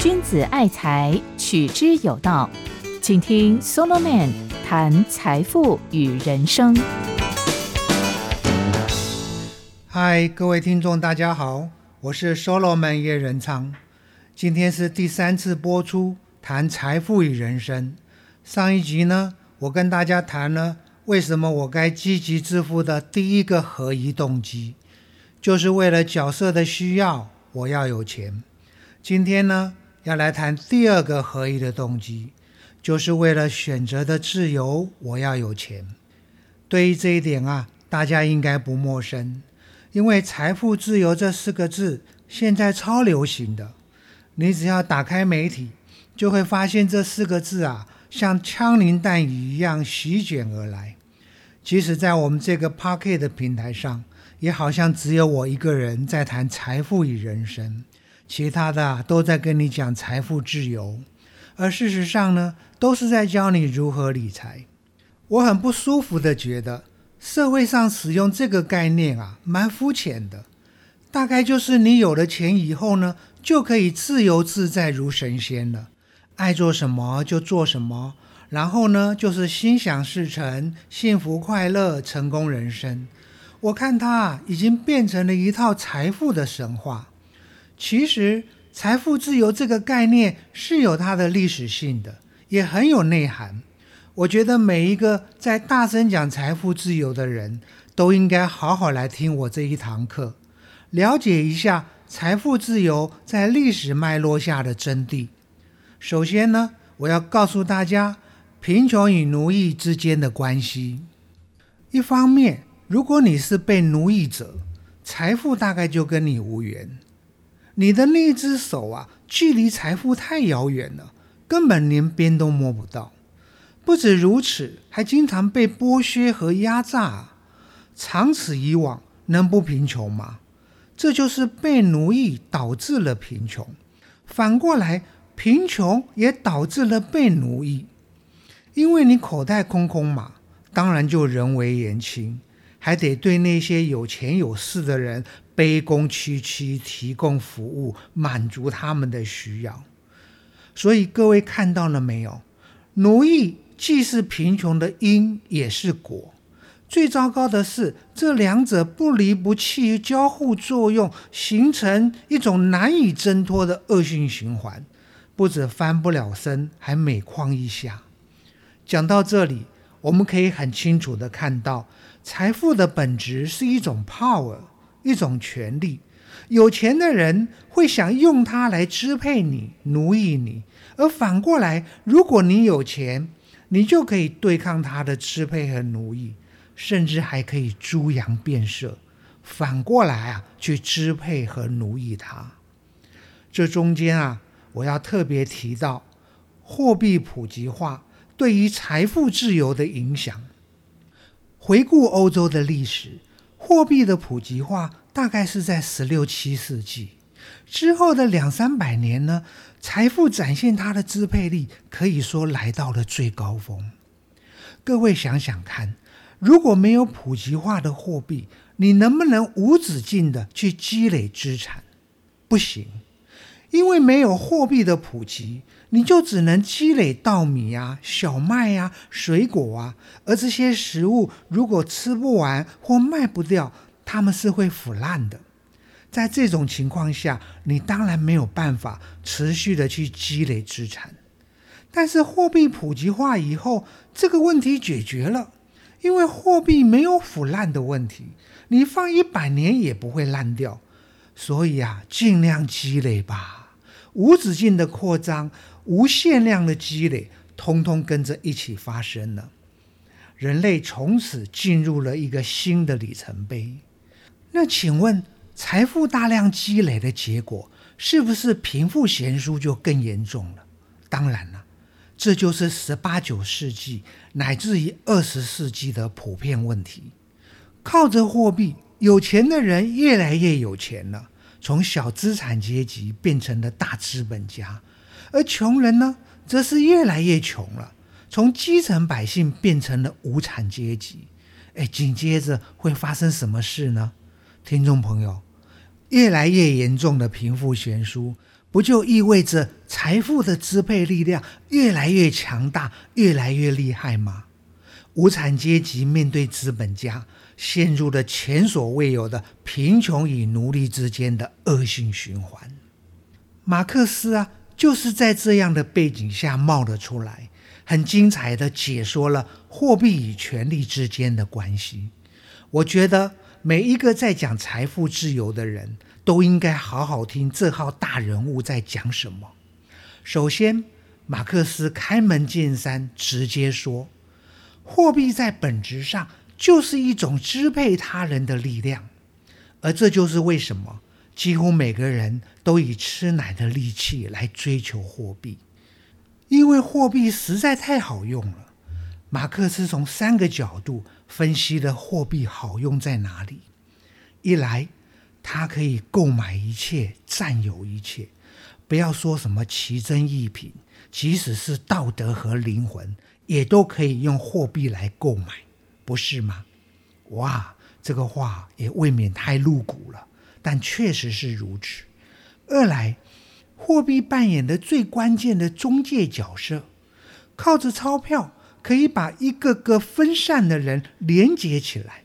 君子爱财，取之有道。请听 Solomon 谈财富与人生。嗨，各位听众，大家好，我是 Solomon 叶仁昌。今天是第三次播出谈财富与人生。上一集呢，我跟大家谈了为什么我该积极致富的第一个合一动机，就是为了角色的需要，我要有钱。今天呢，要来谈第二个合一的动机。就是为了选择的自由，我要有钱。对于这一点啊，大家应该不陌生，因为“财富自由”这四个字现在超流行的。你只要打开媒体，就会发现这四个字啊，像枪林弹雨一样席卷而来。即使在我们这个 Pocket 的平台上，也好像只有我一个人在谈财富与人生，其他的都在跟你讲财富自由。而事实上呢，都是在教你如何理财。我很不舒服的觉得，社会上使用这个概念啊，蛮肤浅的。大概就是你有了钱以后呢，就可以自由自在如神仙了，爱做什么就做什么，然后呢，就是心想事成、幸福快乐、成功人生。我看它已经变成了一套财富的神话。其实。财富自由这个概念是有它的历史性的，也很有内涵。我觉得每一个在大声讲财富自由的人都应该好好来听我这一堂课，了解一下财富自由在历史脉络下的真谛。首先呢，我要告诉大家贫穷与奴役之间的关系。一方面，如果你是被奴役者，财富大概就跟你无缘。你的那只手啊，距离财富太遥远了，根本连边都摸不到。不止如此，还经常被剥削和压榨。长此以往，能不贫穷吗？这就是被奴役导致了贫穷。反过来，贫穷也导致了被奴役。因为你口袋空空嘛，当然就人为言轻，还得对那些有钱有势的人。卑躬屈膝提供服务，满足他们的需要。所以各位看到了没有？奴役既是贫穷的因，也是果。最糟糕的是，这两者不离不弃，交互作用，形成一种难以挣脱的恶性循环。不止翻不了身，还每况愈下。讲到这里，我们可以很清楚的看到，财富的本质是一种 power。一种权利，有钱的人会想用它来支配你、奴役你；而反过来，如果你有钱，你就可以对抗他的支配和奴役，甚至还可以猪羊变色，反过来啊，去支配和奴役他。这中间啊，我要特别提到货币普及化对于财富自由的影响。回顾欧洲的历史。货币的普及化大概是在十六七世纪之后的两三百年呢，财富展现它的支配力，可以说来到了最高峰。各位想想看，如果没有普及化的货币，你能不能无止境的去积累资产？不行，因为没有货币的普及。你就只能积累稻米啊、小麦呀、水果啊，而这些食物如果吃不完或卖不掉，它们是会腐烂的。在这种情况下，你当然没有办法持续的去积累资产。但是货币普及化以后，这个问题解决了，因为货币没有腐烂的问题，你放一百年也不会烂掉。所以啊，尽量积累吧，无止境的扩张。无限量的积累，通通跟着一起发生了。人类从此进入了一个新的里程碑。那请问，财富大量积累的结果，是不是贫富悬殊就更严重了？当然了，这就是十八九世纪乃至于二十世纪的普遍问题。靠着货币，有钱的人越来越有钱了，从小资产阶级变成了大资本家。而穷人呢，则是越来越穷了，从基层百姓变成了无产阶级。哎，紧接着会发生什么事呢？听众朋友，越来越严重的贫富悬殊，不就意味着财富的支配力量越来越强大、越来越厉害吗？无产阶级面对资本家，陷入了前所未有的贫穷与奴隶之间的恶性循环。马克思啊，就是在这样的背景下冒了出来，很精彩的解说了货币与权力之间的关系。我觉得。每一个在讲财富自由的人都应该好好听这号大人物在讲什么。首先，马克思开门见山，直接说，货币在本质上就是一种支配他人的力量，而这就是为什么几乎每个人都以吃奶的力气来追求货币，因为货币实在太好用了。马克思从三个角度。分析了货币好用在哪里？一来，它可以购买一切，占有一切。不要说什么奇珍异品，即使是道德和灵魂，也都可以用货币来购买，不是吗？哇，这个话也未免太露骨了，但确实是如此。二来，货币扮演的最关键的中介角色，靠着钞票。可以把一个个分散的人连接起来，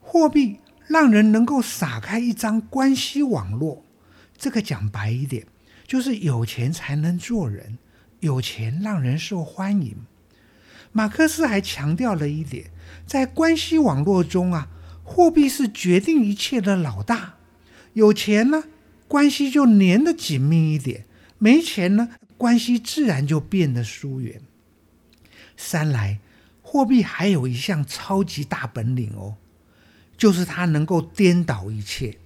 货币让人能够撒开一张关系网络。这个讲白一点，就是有钱才能做人，有钱让人受欢迎。马克思还强调了一点，在关系网络中啊，货币是决定一切的老大。有钱呢，关系就粘得紧密一点；没钱呢，关系自然就变得疏远。三来，货币还有一项超级大本领哦，就是它能够颠倒一切。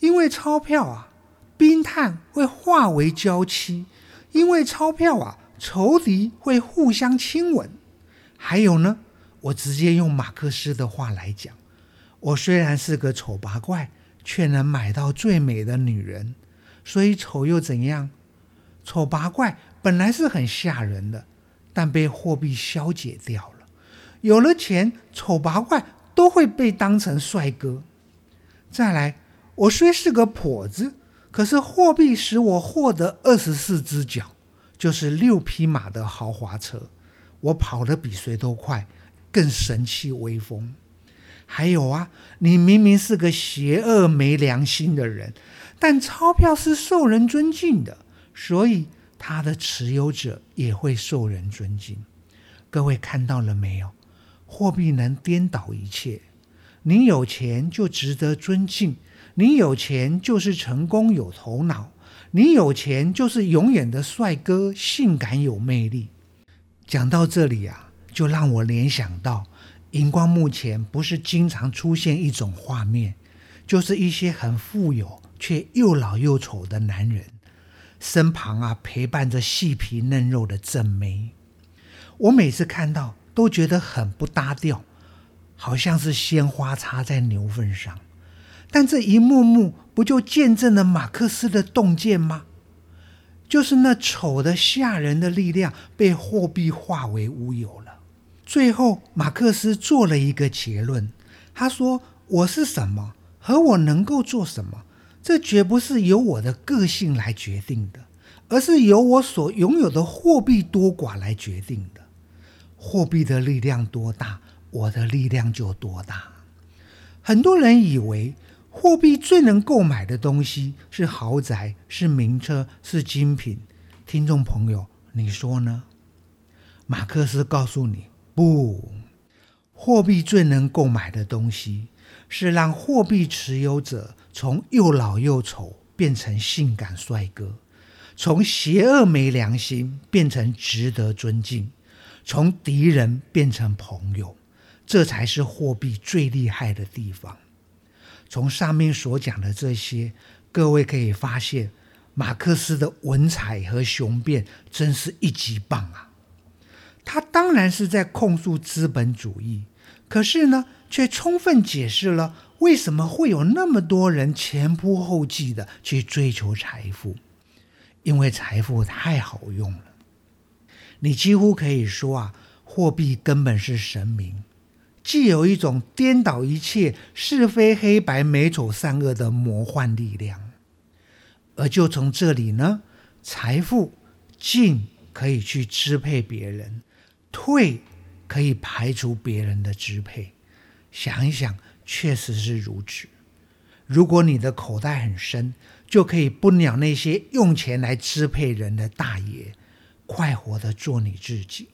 因为钞票啊，冰炭会化为娇妻；因为钞票啊，仇敌会互相亲吻。还有呢，我直接用马克思的话来讲：我虽然是个丑八怪，却能买到最美的女人。所以丑又怎样？丑八怪本来是很吓人的。但被货币消解掉了。有了钱，丑八怪都会被当成帅哥。再来，我虽是个跛子，可是货币使我获得二十四只脚，就是六匹马的豪华车。我跑得比谁都快，更神气威风。还有啊，你明明是个邪恶没良心的人，但钞票是受人尊敬的，所以。它的持有者也会受人尊敬。各位看到了没有？货币能颠倒一切。你有钱就值得尊敬，你有钱就是成功有头脑，你有钱就是永远的帅哥，性感有魅力。讲到这里啊，就让我联想到荧光幕前不是经常出现一种画面，就是一些很富有却又老又丑的男人。身旁啊，陪伴着细皮嫩肉的正妹，我每次看到都觉得很不搭调，好像是鲜花插在牛粪上。但这一幕幕不就见证了马克思的洞见吗？就是那丑的吓人的力量被货币化为乌有了。最后，马克思做了一个结论，他说：“我是什么，和我能够做什么。”这绝不是由我的个性来决定的，而是由我所拥有的货币多寡来决定的。货币的力量多大，我的力量就多大。很多人以为货币最能购买的东西是豪宅、是名车、是精品。听众朋友，你说呢？马克思告诉你，不，货币最能购买的东西是让货币持有者。从又老又丑变成性感帅哥，从邪恶没良心变成值得尊敬，从敌人变成朋友，这才是货币最厉害的地方。从上面所讲的这些，各位可以发现，马克思的文采和雄辩真是一级棒啊！他当然是在控诉资本主义，可是呢，却充分解释了。为什么会有那么多人前仆后继的去追求财富？因为财富太好用了。你几乎可以说啊，货币根本是神明。既有一种颠倒一切是非黑白美丑善恶的魔幻力量，而就从这里呢，财富进可以去支配别人，退可以排除别人的支配。想一想，确实是如此。如果你的口袋很深，就可以不鸟那些用钱来支配人的大爷，快活的做你自己。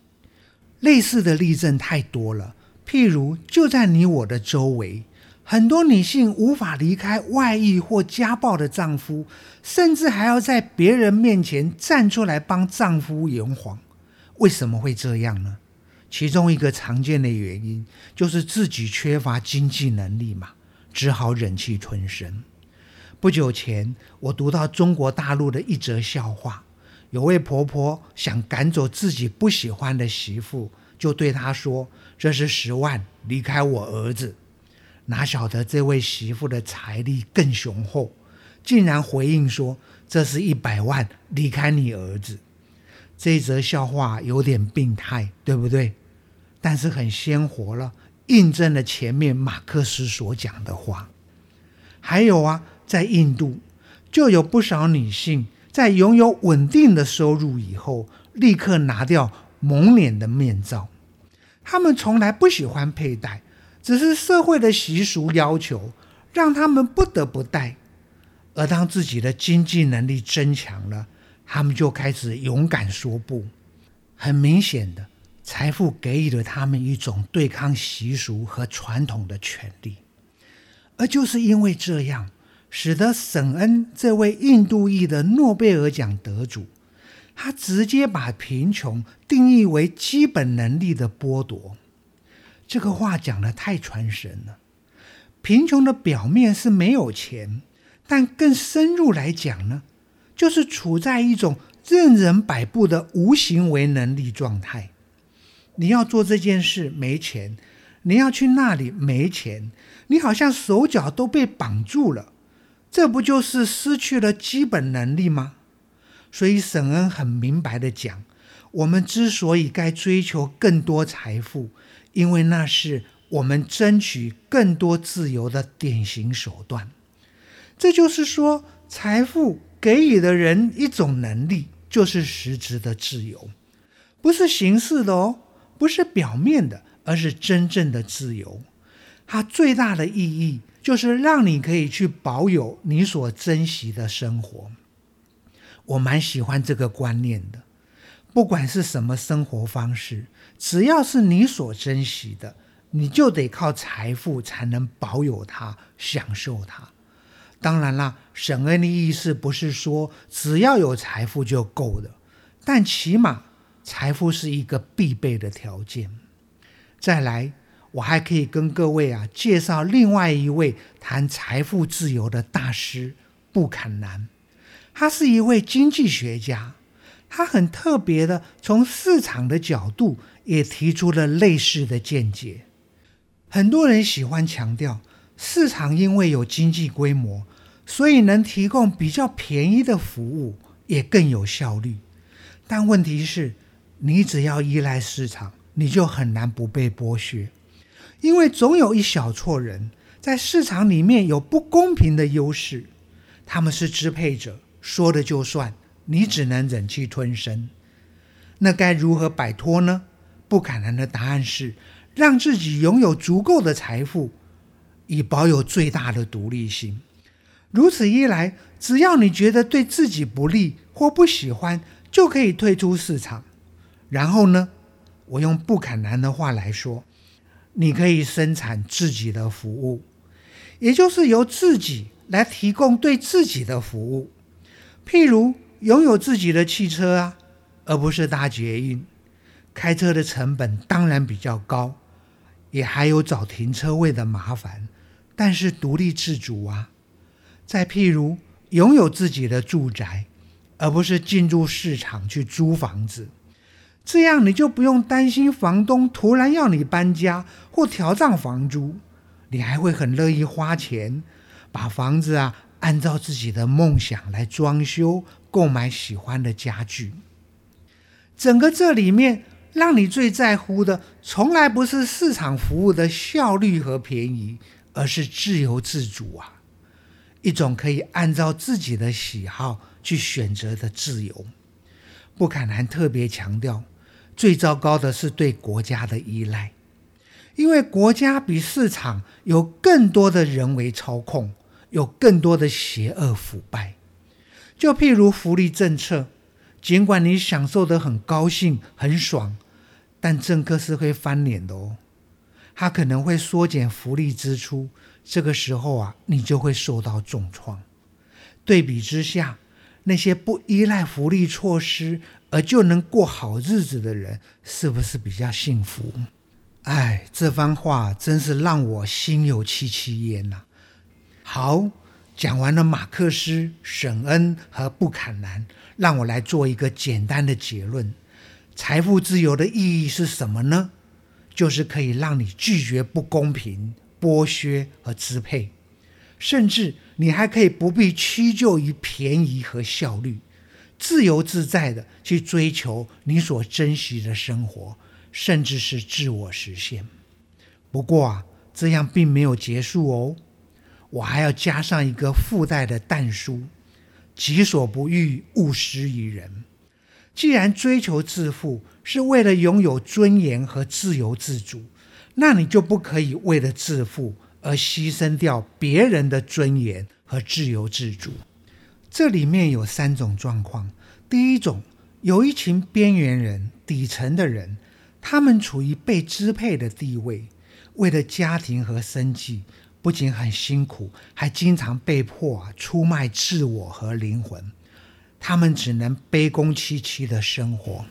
类似的例证太多了。譬如，就在你我的周围，很多女性无法离开外遇或家暴的丈夫，甚至还要在别人面前站出来帮丈夫圆谎。为什么会这样呢？其中一个常见的原因就是自己缺乏经济能力嘛，只好忍气吞声。不久前，我读到中国大陆的一则笑话，有位婆婆想赶走自己不喜欢的媳妇，就对她说。这是十万，离开我儿子，哪晓得这位媳妇的财力更雄厚，竟然回应说：“这是一百万，离开你儿子。”这则笑话有点病态，对不对？但是很鲜活了，印证了前面马克思所讲的话。还有啊，在印度就有不少女性在拥有稳定的收入以后，立刻拿掉蒙脸的面罩。他们从来不喜欢佩戴，只是社会的习俗要求，让他们不得不戴。而当自己的经济能力增强了，他们就开始勇敢说不。很明显的，财富给予了他们一种对抗习俗和传统的权利。而就是因为这样，使得沈恩这位印度裔的诺贝尔奖得主。他直接把贫穷定义为基本能力的剥夺，这个话讲的太传神了。贫穷的表面是没有钱，但更深入来讲呢，就是处在一种任人摆布的无行为能力状态。你要做这件事没钱，你要去那里没钱，你好像手脚都被绑住了，这不就是失去了基本能力吗？所以沈恩很明白的讲，我们之所以该追求更多财富，因为那是我们争取更多自由的典型手段。这就是说，财富给予的人一种能力，就是实质的自由，不是形式的哦，不是表面的，而是真正的自由。它最大的意义就是让你可以去保有你所珍惜的生活。我蛮喜欢这个观念的，不管是什么生活方式，只要是你所珍惜的，你就得靠财富才能保有它、享受它。当然啦，沈恩的意思不是说只要有财富就够了，但起码财富是一个必备的条件。再来，我还可以跟各位啊介绍另外一位谈财富自由的大师布坎南。他是一位经济学家，他很特别的从市场的角度也提出了类似的见解。很多人喜欢强调市场因为有经济规模，所以能提供比较便宜的服务，也更有效率。但问题是，你只要依赖市场，你就很难不被剥削，因为总有一小撮人在市场里面有不公平的优势，他们是支配者。说的就算，你只能忍气吞声。那该如何摆脱呢？不可能的答案是让自己拥有足够的财富，以保有最大的独立性。如此一来，只要你觉得对自己不利或不喜欢，就可以退出市场。然后呢？我用不可能的话来说，你可以生产自己的服务，也就是由自己来提供对自己的服务。譬如拥有自己的汽车啊，而不是搭捷运，开车的成本当然比较高，也还有找停车位的麻烦，但是独立自主啊。再譬如拥有自己的住宅，而不是进入市场去租房子，这样你就不用担心房东突然要你搬家或调涨房租，你还会很乐意花钱把房子啊。按照自己的梦想来装修、购买喜欢的家具，整个这里面让你最在乎的，从来不是市场服务的效率和便宜，而是自由自主啊！一种可以按照自己的喜好去选择的自由。布坎南特别强调，最糟糕的是对国家的依赖，因为国家比市场有更多的人为操控，有更多的邪恶腐败。就譬如福利政策，尽管你享受的很高兴、很爽。但政客是会翻脸的哦，他可能会缩减福利支出，这个时候啊，你就会受到重创。对比之下，那些不依赖福利措施而就能过好日子的人，是不是比较幸福？哎，这番话真是让我心有戚戚焉呐。好，讲完了马克思、沈恩和布坎南，让我来做一个简单的结论。财富自由的意义是什么呢？就是可以让你拒绝不公平、剥削和支配，甚至你还可以不必屈就于便宜和效率，自由自在的去追求你所珍惜的生活，甚至是自我实现。不过啊，这样并没有结束哦，我还要加上一个附带的但书：己所不欲，勿施于人。既然追求致富是为了拥有尊严和自由自主，那你就不可以为了致富而牺牲掉别人的尊严和自由自主。这里面有三种状况：第一种，有一群边缘人、底层的人，他们处于被支配的地位，为了家庭和生计，不仅很辛苦，还经常被迫出卖自我和灵魂。他们只能卑躬屈膝的生活，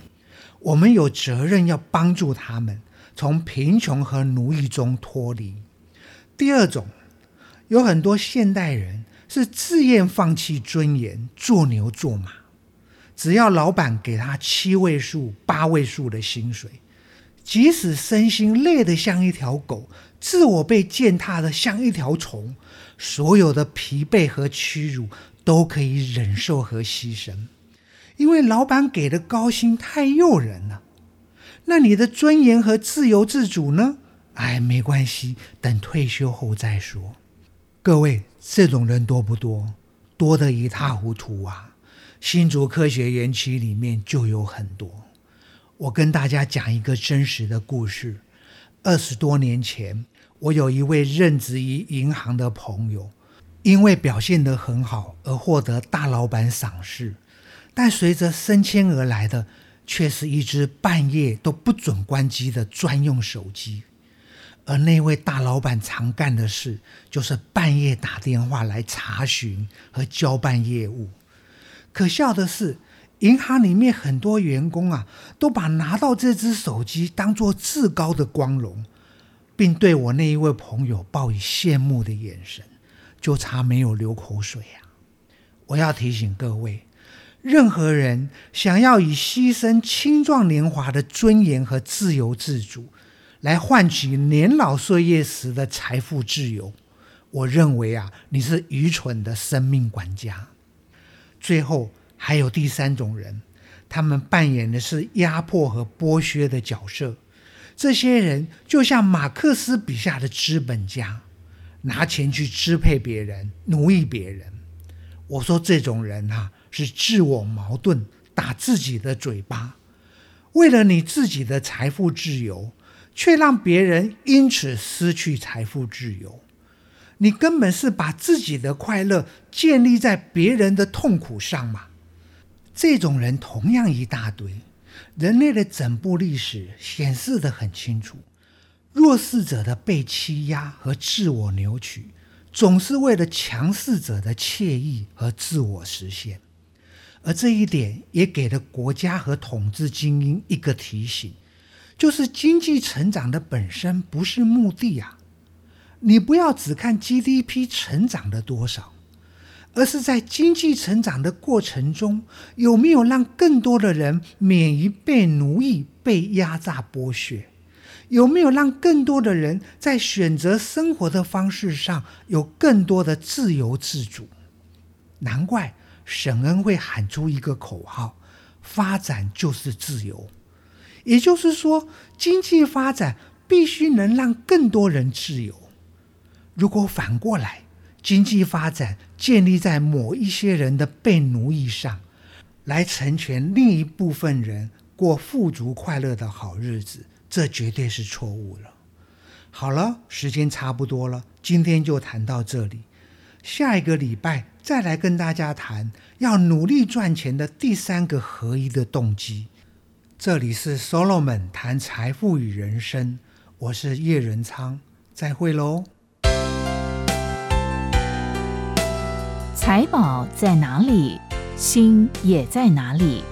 我们有责任要帮助他们从贫穷和奴役中脱离。第二种，有很多现代人是自愿放弃尊严，做牛做马，只要老板给他七位数、八位数的薪水，即使身心累得像一条狗，自我被践踏的像一条虫，所有的疲惫和屈辱。都可以忍受和牺牲，因为老板给的高薪太诱人了。那你的尊严和自由自主呢？哎，没关系，等退休后再说。各位，这种人多不多？多得一塌糊涂啊！新竹科学园区里面就有很多。我跟大家讲一个真实的故事。二十多年前，我有一位任职于银行的朋友。因为表现得很好而获得大老板赏识，但随着升迁而来的却是一只半夜都不准关机的专用手机。而那位大老板常干的事就是半夜打电话来查询和交办业务。可笑的是，银行里面很多员工啊，都把拿到这只手机当做至高的光荣，并对我那一位朋友报以羡慕的眼神。就差没有流口水呀！我要提醒各位，任何人想要以牺牲青壮年华的尊严和自由自主，来换取年老岁月时的财富自由，我认为啊，你是愚蠢的生命管家。最后还有第三种人，他们扮演的是压迫和剥削的角色。这些人就像马克思笔下的资本家。拿钱去支配别人、奴役别人，我说这种人啊是自我矛盾，打自己的嘴巴。为了你自己的财富自由，却让别人因此失去财富自由，你根本是把自己的快乐建立在别人的痛苦上嘛？这种人同样一大堆，人类的整部历史显示的很清楚。弱势者的被欺压和自我扭曲，总是为了强势者的惬意和自我实现，而这一点也给了国家和统治精英一个提醒，就是经济成长的本身不是目的啊！你不要只看 GDP 成长的多少，而是在经济成长的过程中，有没有让更多的人免于被奴役、被压榨、剥削。有没有让更多的人在选择生活的方式上有更多的自由自主？难怪沈恩会喊出一个口号：“发展就是自由。”也就是说，经济发展必须能让更多人自由。如果反过来，经济发展建立在某一些人的被奴役上，来成全另一部分人过富足快乐的好日子，这绝对是错误了。好了，时间差不多了，今天就谈到这里。下一个礼拜再来跟大家谈要努力赚钱的第三个合一的动机。这里是 Solomon 谈财富与人生，我是叶仁昌，再会喽。财宝在哪里，心也在哪里。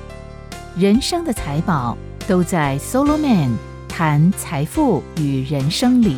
人生的财宝都在 Solomon 谈财富与人生里。